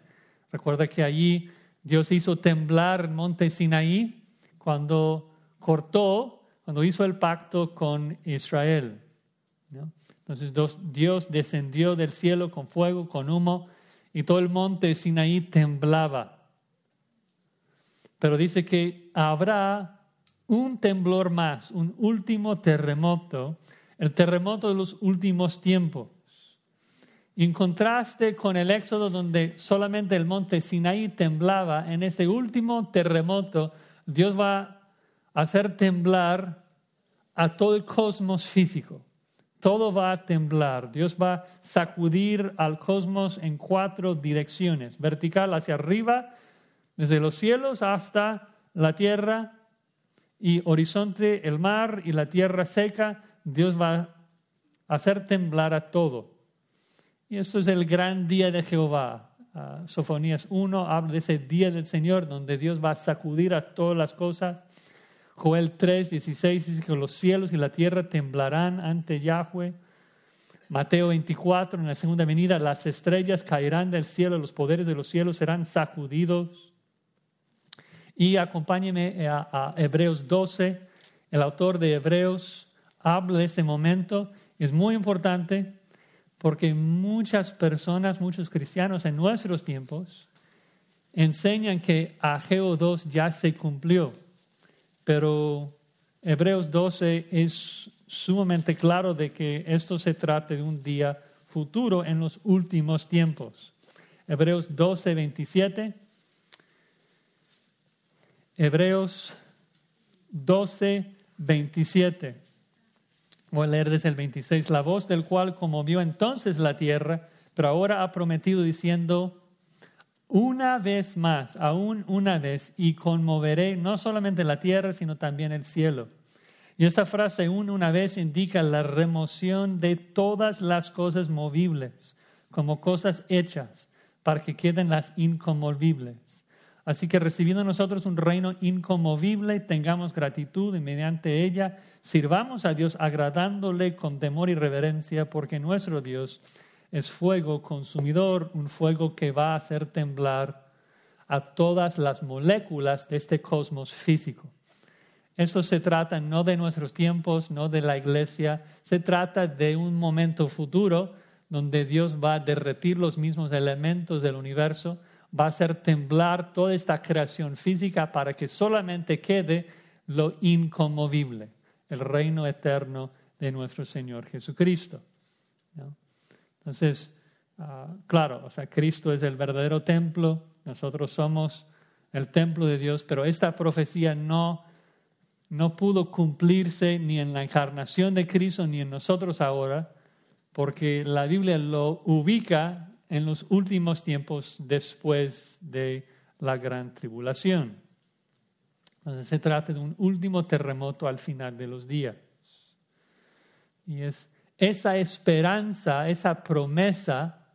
[SPEAKER 1] Recuerda que allí Dios hizo temblar el monte Sinaí cuando cortó, cuando hizo el pacto con Israel. ¿no? Entonces Dios descendió del cielo con fuego, con humo, y todo el monte Sinaí temblaba. Pero dice que habrá un temblor más, un último terremoto, el terremoto de los últimos tiempos. En contraste con el Éxodo donde solamente el monte Sinaí temblaba, en ese último terremoto Dios va a hacer temblar a todo el cosmos físico. Todo va a temblar. Dios va a sacudir al cosmos en cuatro direcciones. Vertical hacia arriba, desde los cielos hasta la tierra y horizonte, el mar y la tierra seca. Dios va a hacer temblar a todo. Y eso es el gran día de Jehová. Sofonías 1 habla de ese día del Señor donde Dios va a sacudir a todas las cosas Joel 3, 16 dice que los cielos y la tierra temblarán ante Yahweh. Mateo 24, en la segunda venida, las estrellas caerán del cielo, los poderes de los cielos serán sacudidos. Y acompáñeme a, Hebreos 12, el autor de Hebreos habla de ese momento. Es muy importante porque muchas personas, muchos cristianos en nuestros tiempos, enseñan que Ageo 2 ya se cumplió, pero Hebreos 12 es sumamente claro de que esto se trata de un día futuro en los últimos tiempos. Hebreos 12, 27. Hebreos 12, 27. Voy a leer desde el 26. La voz del cual conmovió entonces la tierra, pero ahora ha prometido diciendo, una vez más, aún una vez, y conmoveré no solamente la tierra, sino también el cielo. Y esta frase, un una vez, indica la remoción de todas las cosas movibles, como cosas hechas, para que queden las inconmovibles. Así que recibiendo nosotros un reino inconmovible, tengamos gratitud y mediante ella sirvamos a Dios agradándole con temor y reverencia, porque nuestro Dios es fuego consumidor, un fuego que va a hacer temblar a todas las moléculas de este cosmos físico. Eso se trata no de nuestros tiempos, no de la iglesia, se trata de un momento futuro donde Dios va a derretir los mismos elementos del universo, va a hacer temblar toda esta creación física para que solamente quede lo inconmovible, el reino eterno de nuestro Señor Jesucristo. Entonces, ah, claro, o sea, Cristo es el verdadero templo, nosotros somos el templo de Dios, pero esta profecía no, no pudo cumplirse ni en la encarnación de Cristo ni en nosotros ahora, porque la Biblia lo ubica en los últimos tiempos después de la gran tribulación. Entonces se trata de un último terremoto al final de los días. Y es esa esperanza, esa promesa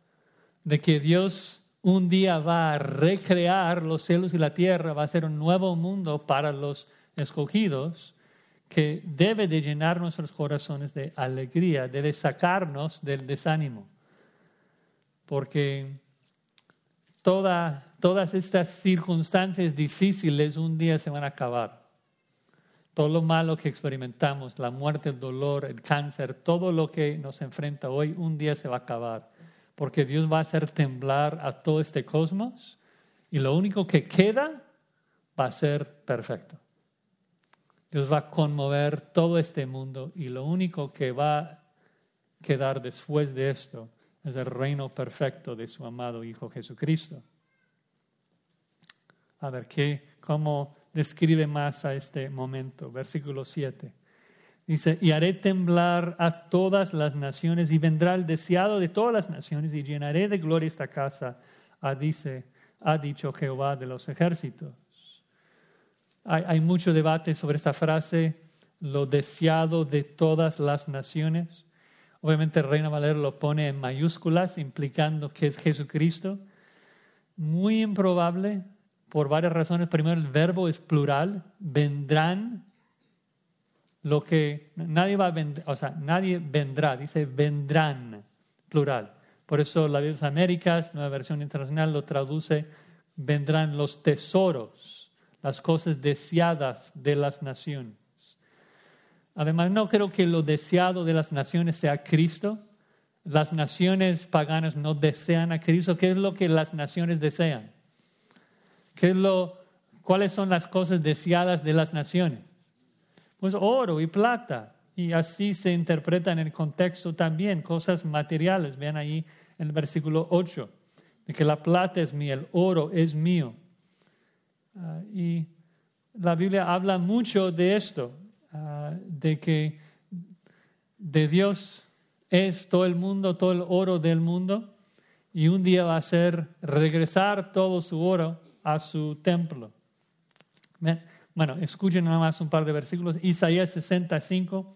[SPEAKER 1] de que Dios un día va a recrear los cielos y la tierra, va a ser un nuevo mundo para los escogidos, que debe de llenar nuestros corazones de alegría, debe sacarnos del desánimo. Porque todas estas circunstancias difíciles un día se van a acabar todo lo malo que experimentamos, la muerte, el dolor, el cáncer, todo lo que nos enfrenta hoy, un día se va a acabar, porque Dios va a hacer temblar a todo este cosmos y lo único que queda va a ser perfecto. Dios va a conmover todo este mundo y lo único que va a quedar después de esto es el reino perfecto de su amado Hijo Jesucristo. A ver, ¿qué, ¿cómo describe más a este momento. Versículo 7. Dice, y haré temblar a todas las naciones y vendrá el deseado de todas las naciones y llenaré de gloria esta casa, ha, dice, ha dicho Jehová de los ejércitos. Hay, hay mucho debate sobre esta frase, lo deseado de todas las naciones. Obviamente Reina Valera lo pone en mayúsculas, implicando que es Jesucristo. Muy improbable, por varias razones. Primero, el verbo es plural, vendrán lo que nadie va a vender, o sea, nadie vendrá, dice vendrán, plural. Por eso la Biblia de Américas, nueva versión internacional, lo traduce vendrán los tesoros, las cosas deseadas de las naciones. Además, no creo que lo deseado de las naciones sea Cristo. Las naciones paganas no desean a Cristo. ¿Qué es lo que las naciones desean? ¿Qué es lo, ¿Cuáles son las cosas deseadas de las naciones? Pues oro y plata. Y así se interpreta en el contexto también, cosas materiales. Vean ahí en el versículo 8, de que la plata es mía, el oro es mío. Ah, y la Biblia habla mucho de esto, ah, de que de Dios es todo el mundo, todo el oro del mundo, y un día va a ser regresar todo su oro a su templo. Bueno, escuchen nada más un par de versículos. Isaías 65,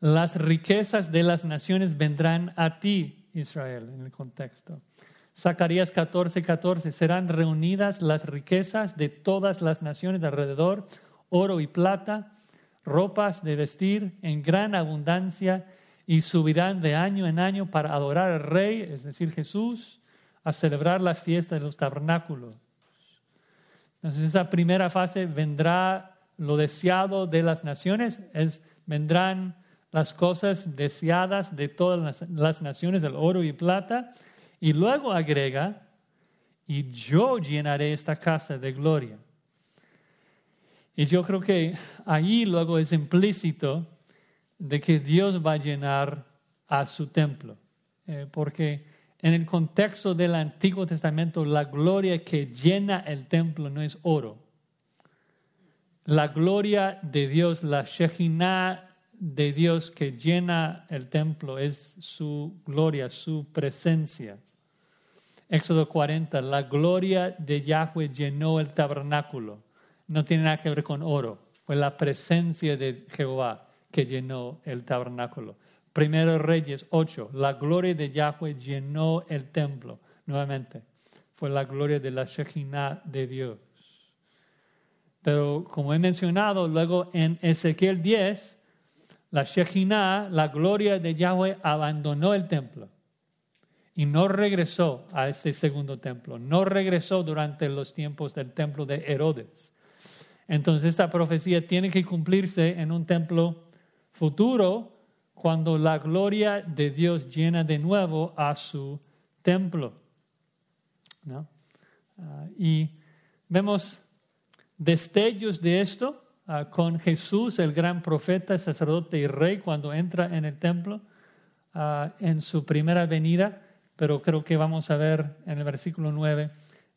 [SPEAKER 1] las riquezas de las naciones vendrán a ti, Israel, en el contexto. Zacarías 14, 14, serán reunidas las riquezas de todas las naciones de alrededor, oro y plata, ropas de vestir en gran abundancia y subirán de año en año para adorar al Rey, es decir, Jesús, a celebrar las fiestas de los tabernáculos. Entonces esa primera fase vendrá lo deseado de las naciones, es, vendrán las cosas deseadas de todas las, las naciones, el oro y plata, y luego agrega, y yo llenaré esta casa de gloria. Y yo creo que ahí luego es implícito de que Dios va a llenar a su templo, eh, porque en el contexto del Antiguo Testamento la gloria que llena el templo no es oro. La gloria de Dios, la Shekinah de Dios que llena el templo es su gloria, su presencia. Éxodo 40, la gloria de Yahweh llenó el tabernáculo. No tiene nada que ver con oro, fue la presencia de Jehová que llenó el tabernáculo. Primero Reyes 8, la gloria de Yahweh llenó el templo. Nuevamente, fue la gloria de la Shekinah de Dios. Pero como he mencionado, luego en Ezequiel 10, la Shekinah, la gloria de Yahweh, abandonó el templo y no regresó a este segundo templo, no regresó durante los tiempos del templo de Herodes. Entonces esta profecía tiene que cumplirse en un templo futuro cuando la gloria de Dios llena de nuevo a su templo. Ah, y vemos destellos de esto ah, con Jesús, el gran profeta, sacerdote y rey, cuando entra en el templo ah, en su primera venida, pero creo que vamos a ver en el versículo 9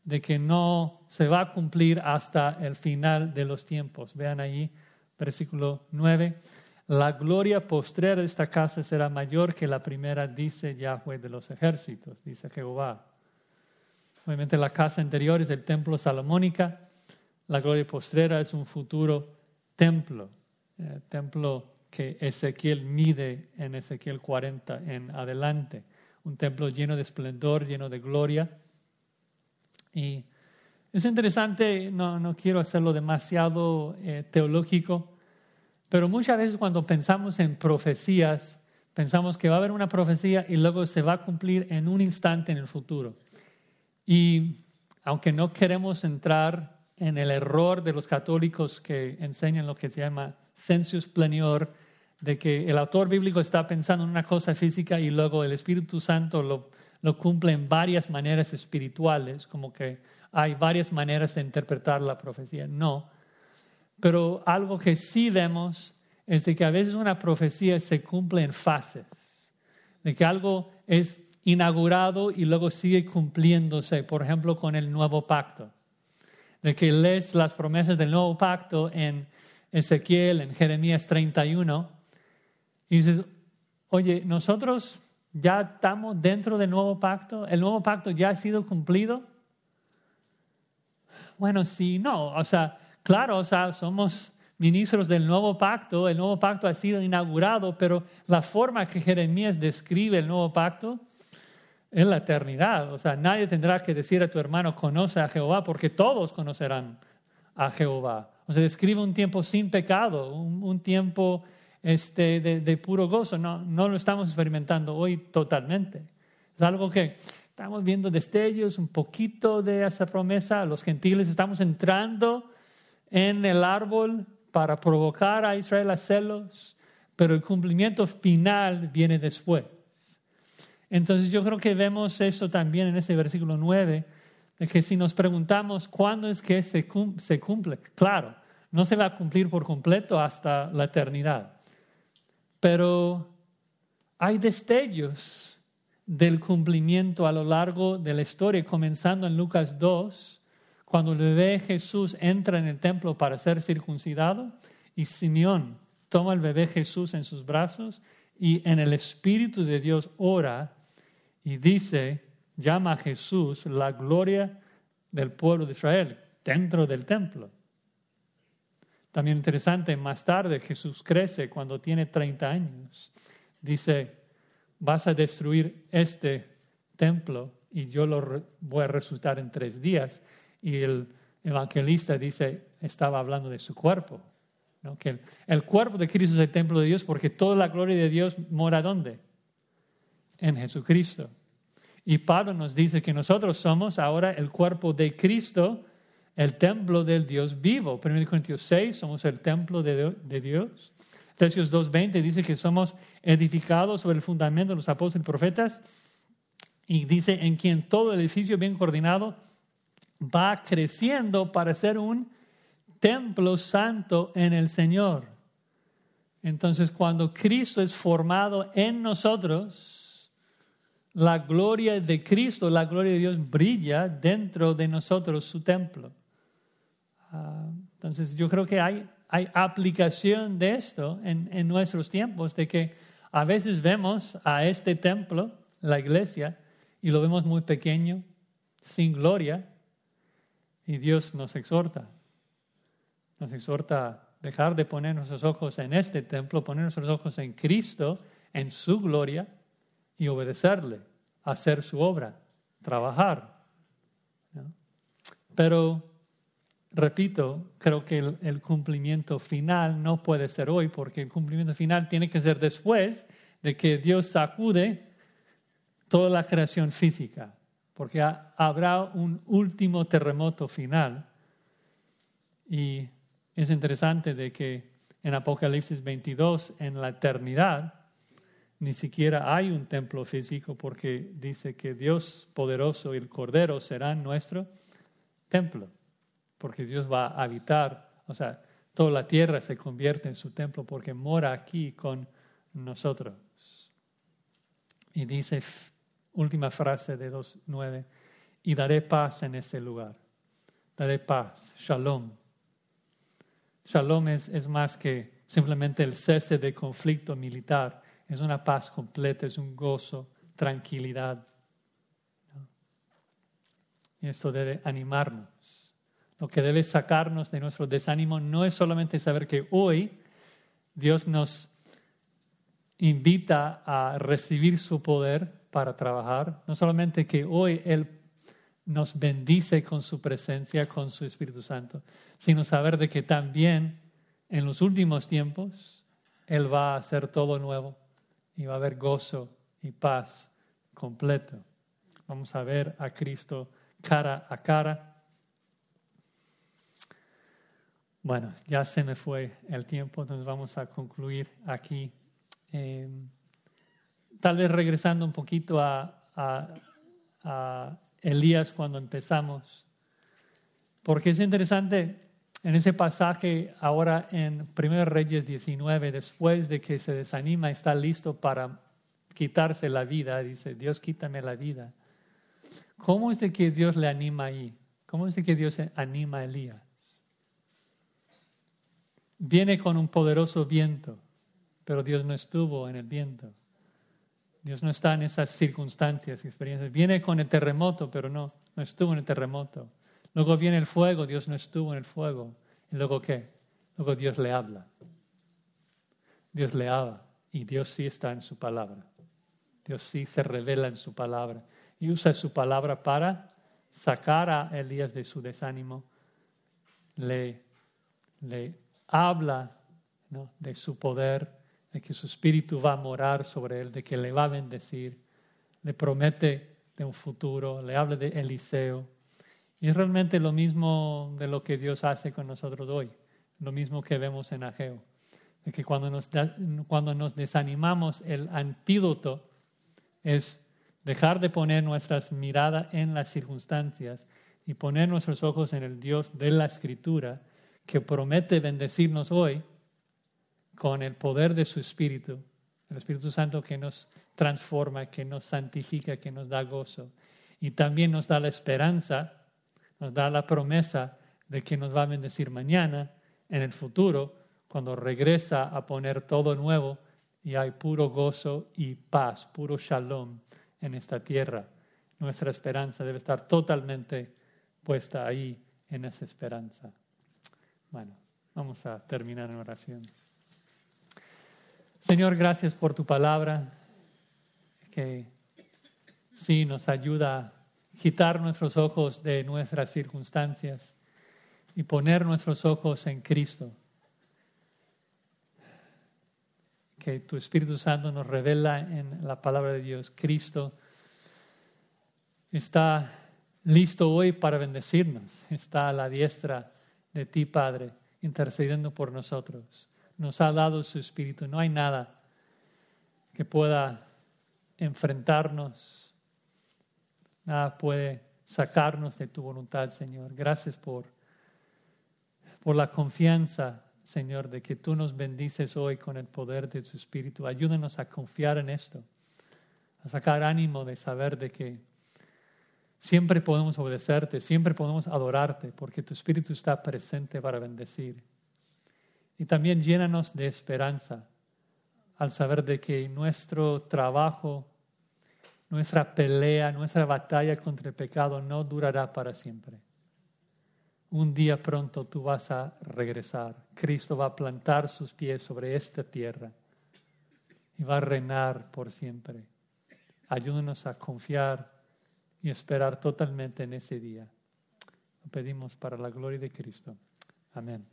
[SPEAKER 1] de que no se va a cumplir hasta el final de los tiempos. Vean ahí, versículo 9. La gloria postrera de esta casa será mayor que la primera, dice Yahweh de los ejércitos, dice Jehová. Obviamente la casa anterior es el templo salomónica, la gloria postrera es un futuro templo, eh, templo que Ezequiel mide en Ezequiel 40 en adelante, un templo lleno de esplendor, lleno de gloria. Y es interesante, no, no quiero hacerlo demasiado eh, teológico, pero muchas veces cuando pensamos en profecías, pensamos que va a haber una profecía y luego se va a cumplir en un instante en el futuro. Y aunque no queremos entrar en el error de los católicos que enseñan lo que se llama sensus plenior, de que el autor bíblico está pensando en una cosa física y luego el Espíritu Santo lo, lo cumple en varias maneras espirituales, como que hay varias maneras de interpretar la profecía. No, pero algo que sí vemos es de que a veces una profecía se cumple en fases, de que algo es inaugurado y luego sigue cumpliéndose, por ejemplo, con el nuevo pacto, de que lees las promesas del nuevo pacto en Ezequiel, en Jeremías 31, y dices, oye, nosotros ya estamos dentro del nuevo pacto, el nuevo pacto ya ha sido cumplido. Bueno, sí, no, o sea, Claro, o sea, somos ministros del nuevo pacto, el nuevo pacto ha sido inaugurado, pero la forma que Jeremías describe el nuevo pacto es la eternidad. O sea, nadie tendrá que decir a tu hermano, conoce a Jehová, porque todos conocerán a Jehová. O sea, describe un tiempo sin pecado, un, tiempo este, de, puro gozo. No, no lo estamos experimentando hoy totalmente. Es algo que estamos viendo destellos, un poquito de esa promesa. Los gentiles estamos entrando en el árbol para provocar a Israel a celos, pero el cumplimiento final viene después. Entonces yo creo que vemos eso también en ese versículo 9, de que si nos preguntamos cuándo es que se cumple, claro, no se va a cumplir por completo hasta la eternidad, pero hay destellos del cumplimiento a lo largo de la historia, comenzando en Lucas 2, cuando el bebé Jesús entra en el templo para ser circuncidado y Simeón toma el bebé Jesús en sus brazos y en el Espíritu de Dios ora y dice, llama a Jesús la gloria del pueblo de Israel dentro del templo. También interesante, más tarde Jesús crece cuando tiene 30 años. Dice, vas a destruir este templo y yo lo voy a resucitar en tres días. Y el evangelista dice, estaba hablando de su cuerpo. Que el, cuerpo de Cristo es el templo de Dios porque toda la gloria de Dios mora ¿dónde? En Jesucristo. Y Pablo nos dice que nosotros somos ahora el cuerpo de Cristo el templo del Dios vivo. 1 Corintios 6, somos el templo de, Dios. Efesios 2.20 dice que somos edificados sobre el fundamento de los apóstoles y profetas. Y dice, en quien todo el edificio bien coordinado va creciendo para ser un templo santo en el Señor. Entonces, cuando Cristo es formado en nosotros, la gloria de Cristo, la gloria de Dios brilla dentro de nosotros, su templo. Ah, entonces, yo creo que hay, hay aplicación de esto en, en nuestros tiempos, de que a veces vemos a este templo, la iglesia, y lo vemos muy pequeño, sin gloria, y Dios nos exhorta, nos exhorta a dejar de poner nuestros ojos en este templo, poner nuestros ojos en Cristo, en su gloria, y obedecerle, hacer su obra, trabajar. Pero repito, creo que el, cumplimiento final no puede ser hoy, porque el cumplimiento final tiene que ser después de que Dios sacude toda la creación física, porque habrá un último terremoto final. Y es interesante de que en Apocalipsis 22, en la eternidad, ni siquiera hay un templo físico porque dice que Dios poderoso y el Cordero serán nuestro templo porque Dios va a habitar, o sea, toda la tierra se convierte en su templo porque mora aquí con nosotros. Y dice, última frase de 2.9, y daré paz en este lugar. Daré paz, shalom. Shalom es, es más que simplemente el cese de conflicto militar, es una paz completa, es un gozo, tranquilidad. Y esto debe animarnos. Lo que debe sacarnos de nuestro desánimo no es solamente saber que hoy Dios nos invita a recibir su poder para trabajar, no solamente que hoy Él nos bendice con su presencia, con su Espíritu Santo, sino saber de que también en los últimos tiempos Él va a hacer todo nuevo y va a haber gozo y paz completo. Vamos a ver a Cristo cara a cara Bueno, ya se me fue el tiempo, entonces vamos a concluir aquí. Eh, tal vez regresando un poquito a, Elías cuando empezamos, porque es interesante en ese pasaje ahora en 1 Reyes 19, después de que se desanima, está listo para quitarse la vida, dice, Dios quítame la vida. ¿Cómo es de que Dios le anima ahí? ¿Cómo es de que Dios anima a Elías? viene con un poderoso viento, pero Dios no estuvo en el viento. Dios no está en esas circunstancias, experiencias. Viene con el terremoto, pero no, no estuvo en el terremoto. Luego viene el fuego, Dios no estuvo en el fuego. ¿Y luego qué? Luego Dios le habla. Dios le habla y Dios sí está en su palabra. Dios sí se revela en su palabra y usa su palabra para sacar a Elías de su desánimo, le, le habla de su poder, de que su espíritu va a morar sobre él, de que le va a bendecir, le promete de un futuro, le habla de Eliseo. Y es realmente lo mismo de lo que Dios hace con nosotros hoy, lo mismo que vemos en Ageo. De que cuando nos, cuando nos desanimamos, el antídoto es dejar de poner nuestras miradas en las circunstancias y poner nuestros ojos en el Dios de la Escritura que promete bendecirnos hoy con el poder de su Espíritu, el Espíritu Santo que nos transforma, que nos santifica, que nos da gozo. Y también nos da la esperanza, nos da la promesa de que nos va a bendecir mañana, en el futuro, cuando regresa a poner todo nuevo y hay puro gozo y paz, puro shalom en esta tierra. Nuestra esperanza debe estar totalmente puesta ahí en esa esperanza. Bueno, vamos a terminar en oración. Señor, gracias por tu palabra, que sí nos ayuda a quitar nuestros ojos de nuestras circunstancias y poner nuestros ojos en Cristo. Que tu Espíritu Santo nos revela en la palabra de Dios. Cristo está listo hoy para bendecirnos. Está a la diestra de ti, Padre, intercediendo por nosotros. Nos ha dado su Espíritu. No hay nada que pueda enfrentarnos. Nada puede sacarnos de tu voluntad, Señor. Gracias por, por la confianza, Señor, de que tú nos bendices hoy con el poder de tu Espíritu. Ayúdanos a confiar en esto, a sacar ánimo de saber de que siempre podemos obedecerte, siempre podemos adorarte, porque tu Espíritu está presente para bendecir. Y también llénanos de esperanza al saber de que nuestro trabajo nuestra pelea, nuestra batalla contra el pecado no durará para siempre. Un día pronto tú vas a regresar. Cristo va a plantar sus pies sobre esta tierra y va a reinar por siempre. Ayúdanos a confiar y esperar totalmente en ese día. Lo pedimos para la gloria de Cristo. Amén.